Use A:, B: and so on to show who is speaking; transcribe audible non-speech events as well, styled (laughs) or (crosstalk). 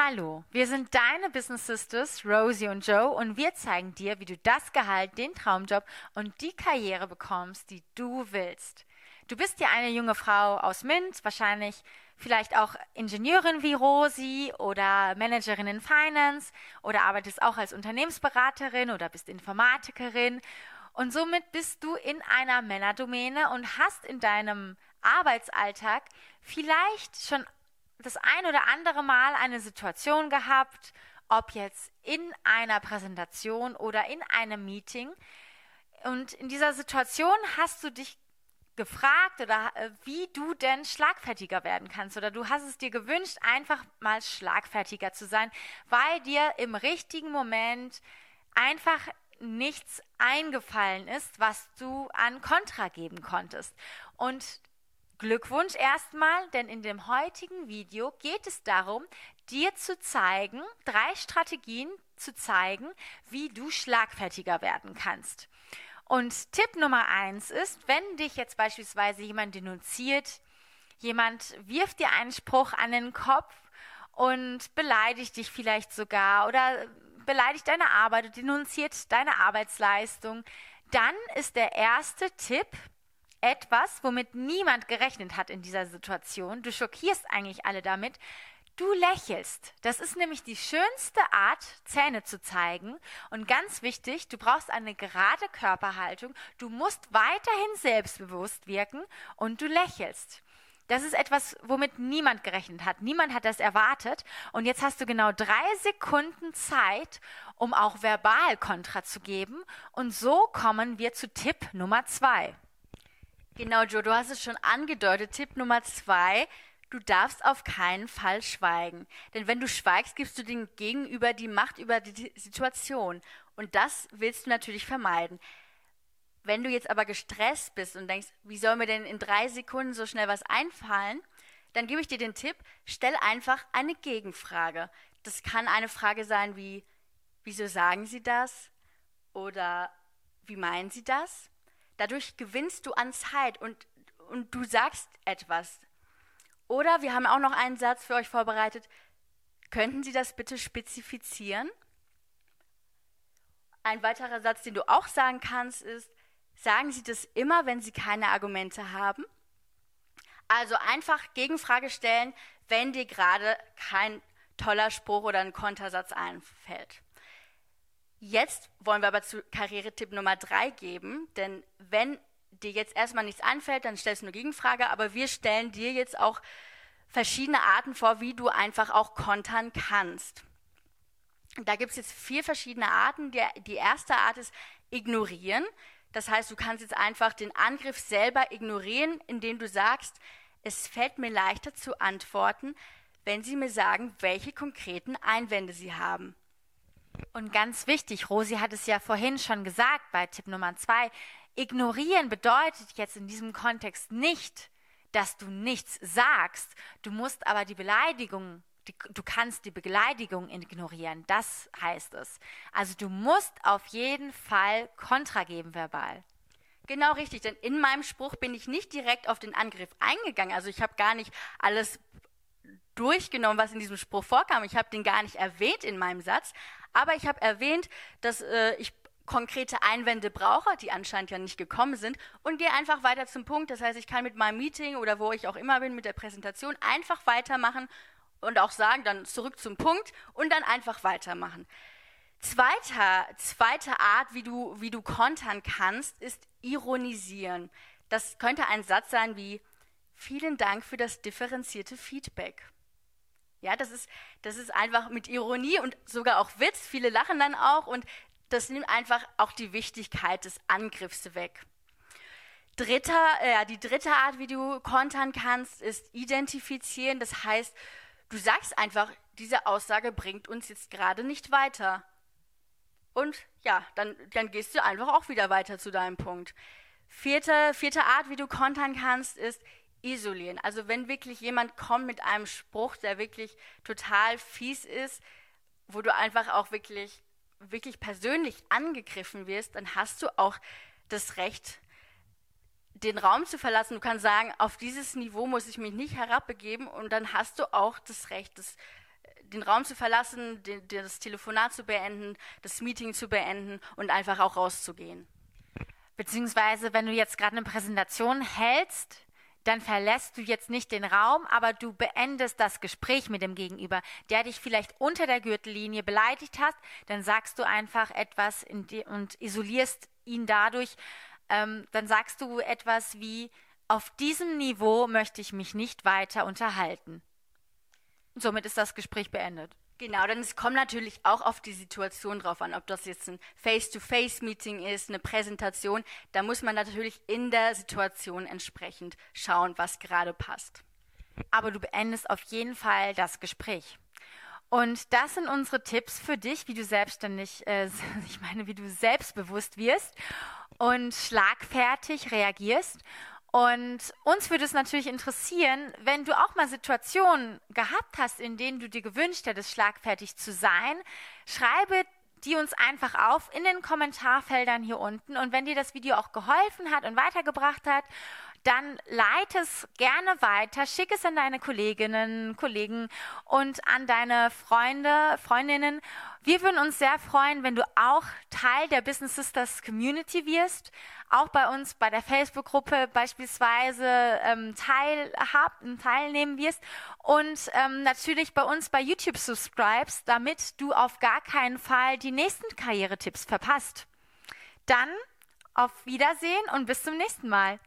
A: Hallo, wir sind deine Business Sisters, Rosie und Joe, und wir zeigen dir, wie du das Gehalt, den Traumjob und die Karriere bekommst, die du willst. Du bist ja eine junge Frau aus Mint, wahrscheinlich vielleicht auch Ingenieurin wie Rosi oder Managerin in Finance oder arbeitest auch als Unternehmensberaterin oder bist Informatikerin. Und somit bist du in einer Männerdomäne und hast in deinem Arbeitsalltag vielleicht schon das ein oder andere Mal eine Situation gehabt, ob jetzt in einer Präsentation oder in einem Meeting. Und in dieser Situation hast du dich gefragt oder äh, wie du denn schlagfertiger werden kannst oder du hast es dir gewünscht, einfach mal schlagfertiger zu sein, weil dir im richtigen Moment einfach nichts eingefallen ist, was du an Kontra geben konntest. Und Glückwunsch erstmal, denn in dem heutigen Video geht es darum, dir zu zeigen, drei Strategien zu zeigen, wie du schlagfertiger werden kannst. Und Tipp Nummer eins ist, wenn dich jetzt beispielsweise jemand denunziert, jemand wirft dir einen Spruch an den Kopf und beleidigt dich vielleicht sogar oder beleidigt deine Arbeit denunziert deine Arbeitsleistung, dann ist der erste Tipp, etwas, womit niemand gerechnet hat in dieser Situation. Du schockierst eigentlich alle damit. Du lächelst. Das ist nämlich die schönste Art, Zähne zu zeigen. Und ganz wichtig, du brauchst eine gerade Körperhaltung. Du musst weiterhin selbstbewusst wirken und du lächelst. Das ist etwas, womit niemand gerechnet hat. Niemand hat das erwartet. Und jetzt hast du genau drei Sekunden Zeit, um auch verbal Kontra zu geben. Und so kommen wir zu Tipp Nummer zwei.
B: Genau, Joe, du hast es schon angedeutet. Tipp Nummer zwei. Du darfst auf keinen Fall schweigen. Denn wenn du schweigst, gibst du dem Gegenüber die Macht über die Situation. Und das willst du natürlich vermeiden. Wenn du jetzt aber gestresst bist und denkst, wie soll mir denn in drei Sekunden so schnell was einfallen, dann gebe ich dir den Tipp, stell einfach eine Gegenfrage. Das kann eine Frage sein wie, wieso sagen Sie das? Oder wie meinen Sie das? Dadurch gewinnst du an Zeit und, und du sagst etwas. Oder wir haben auch noch einen Satz für euch vorbereitet. Könnten Sie das bitte spezifizieren? Ein weiterer Satz, den du auch sagen kannst, ist, sagen Sie das immer, wenn Sie keine Argumente haben? Also einfach Gegenfrage stellen, wenn dir gerade kein toller Spruch oder ein Kontersatz einfällt. Jetzt wollen wir aber zu Karrieretipp Nummer drei geben, denn wenn dir jetzt erstmal nichts anfällt, dann stellst du eine Gegenfrage, aber wir stellen dir jetzt auch verschiedene Arten vor, wie du einfach auch kontern kannst. Da gibt es jetzt vier verschiedene Arten. Der, die erste Art ist ignorieren. Das heißt, du kannst jetzt einfach den Angriff selber ignorieren, indem du sagst, es fällt mir leichter zu antworten, wenn sie mir sagen, welche konkreten Einwände sie haben.
A: Und ganz wichtig, Rosi hat es ja vorhin schon gesagt bei Tipp Nummer zwei, ignorieren bedeutet jetzt in diesem Kontext nicht, dass du nichts sagst. Du musst aber die Beleidigung, die, du kannst die Beleidigung ignorieren. Das heißt es. Also du musst auf jeden Fall Kontra geben verbal.
B: Genau richtig, denn in meinem Spruch bin ich nicht direkt auf den Angriff eingegangen. Also ich habe gar nicht alles durchgenommen, was in diesem Spruch vorkam. Ich habe den gar nicht erwähnt in meinem Satz, aber ich habe erwähnt, dass äh, ich konkrete Einwände brauche, die anscheinend ja nicht gekommen sind, und gehe einfach weiter zum Punkt. Das heißt, ich kann mit meinem Meeting oder wo ich auch immer bin mit der Präsentation einfach weitermachen und auch sagen, dann zurück zum Punkt und dann einfach weitermachen. Zweiter, zweite Art, wie du, wie du kontern kannst, ist ironisieren. Das könnte ein Satz sein wie, vielen Dank für das differenzierte Feedback. Ja, das ist, das ist einfach mit Ironie und sogar auch Witz. Viele lachen dann auch und das nimmt einfach auch die Wichtigkeit des Angriffs weg. Dritter, äh, die dritte Art, wie du kontern kannst, ist identifizieren. Das heißt, du sagst einfach, diese Aussage bringt uns jetzt gerade nicht weiter. Und ja, dann, dann gehst du einfach auch wieder weiter zu deinem Punkt. Vierte, vierte Art, wie du kontern kannst, ist isolieren. Also wenn wirklich jemand kommt mit einem Spruch, der wirklich total fies ist, wo du einfach auch wirklich, wirklich persönlich angegriffen wirst, dann hast du auch das Recht, den Raum zu verlassen. Du kannst sagen, auf dieses Niveau muss ich mich nicht herabbegeben und dann hast du auch das Recht, das den Raum zu verlassen, den, das Telefonat zu beenden, das Meeting zu beenden und einfach auch rauszugehen.
A: Beziehungsweise, wenn du jetzt gerade eine Präsentation hältst, dann verlässt du jetzt nicht den Raum, aber du beendest das Gespräch mit dem Gegenüber, der dich vielleicht unter der Gürtellinie beleidigt hat, dann sagst du einfach etwas und isolierst ihn dadurch. Ähm, dann sagst du etwas wie, auf diesem Niveau möchte ich mich nicht weiter unterhalten. Und somit ist das Gespräch beendet.
B: Genau, dann es kommt natürlich auch auf die Situation drauf an, ob das jetzt ein Face-to-Face-Meeting ist, eine Präsentation. Da muss man natürlich in der Situation entsprechend schauen, was gerade passt.
A: Aber du beendest auf jeden Fall das Gespräch. Und das sind unsere Tipps für dich, wie du selbstständig, äh, (laughs) ich meine, wie du selbstbewusst wirst und schlagfertig reagierst. Und uns würde es natürlich interessieren, wenn du auch mal Situationen gehabt hast, in denen du dir gewünscht hättest, schlagfertig zu sein, schreibe die uns einfach auf in den Kommentarfeldern hier unten. Und wenn dir das Video auch geholfen hat und weitergebracht hat dann leite es gerne weiter, schick es an deine Kolleginnen, Kollegen und an deine Freunde, Freundinnen. Wir würden uns sehr freuen, wenn du auch Teil der Business Sisters Community wirst, auch bei uns bei der Facebook-Gruppe beispielsweise ähm, teilhab, teilnehmen wirst und ähm, natürlich bei uns bei YouTube subscribest, damit du auf gar keinen Fall die nächsten Karrieretipps verpasst. Dann auf Wiedersehen und bis zum nächsten Mal.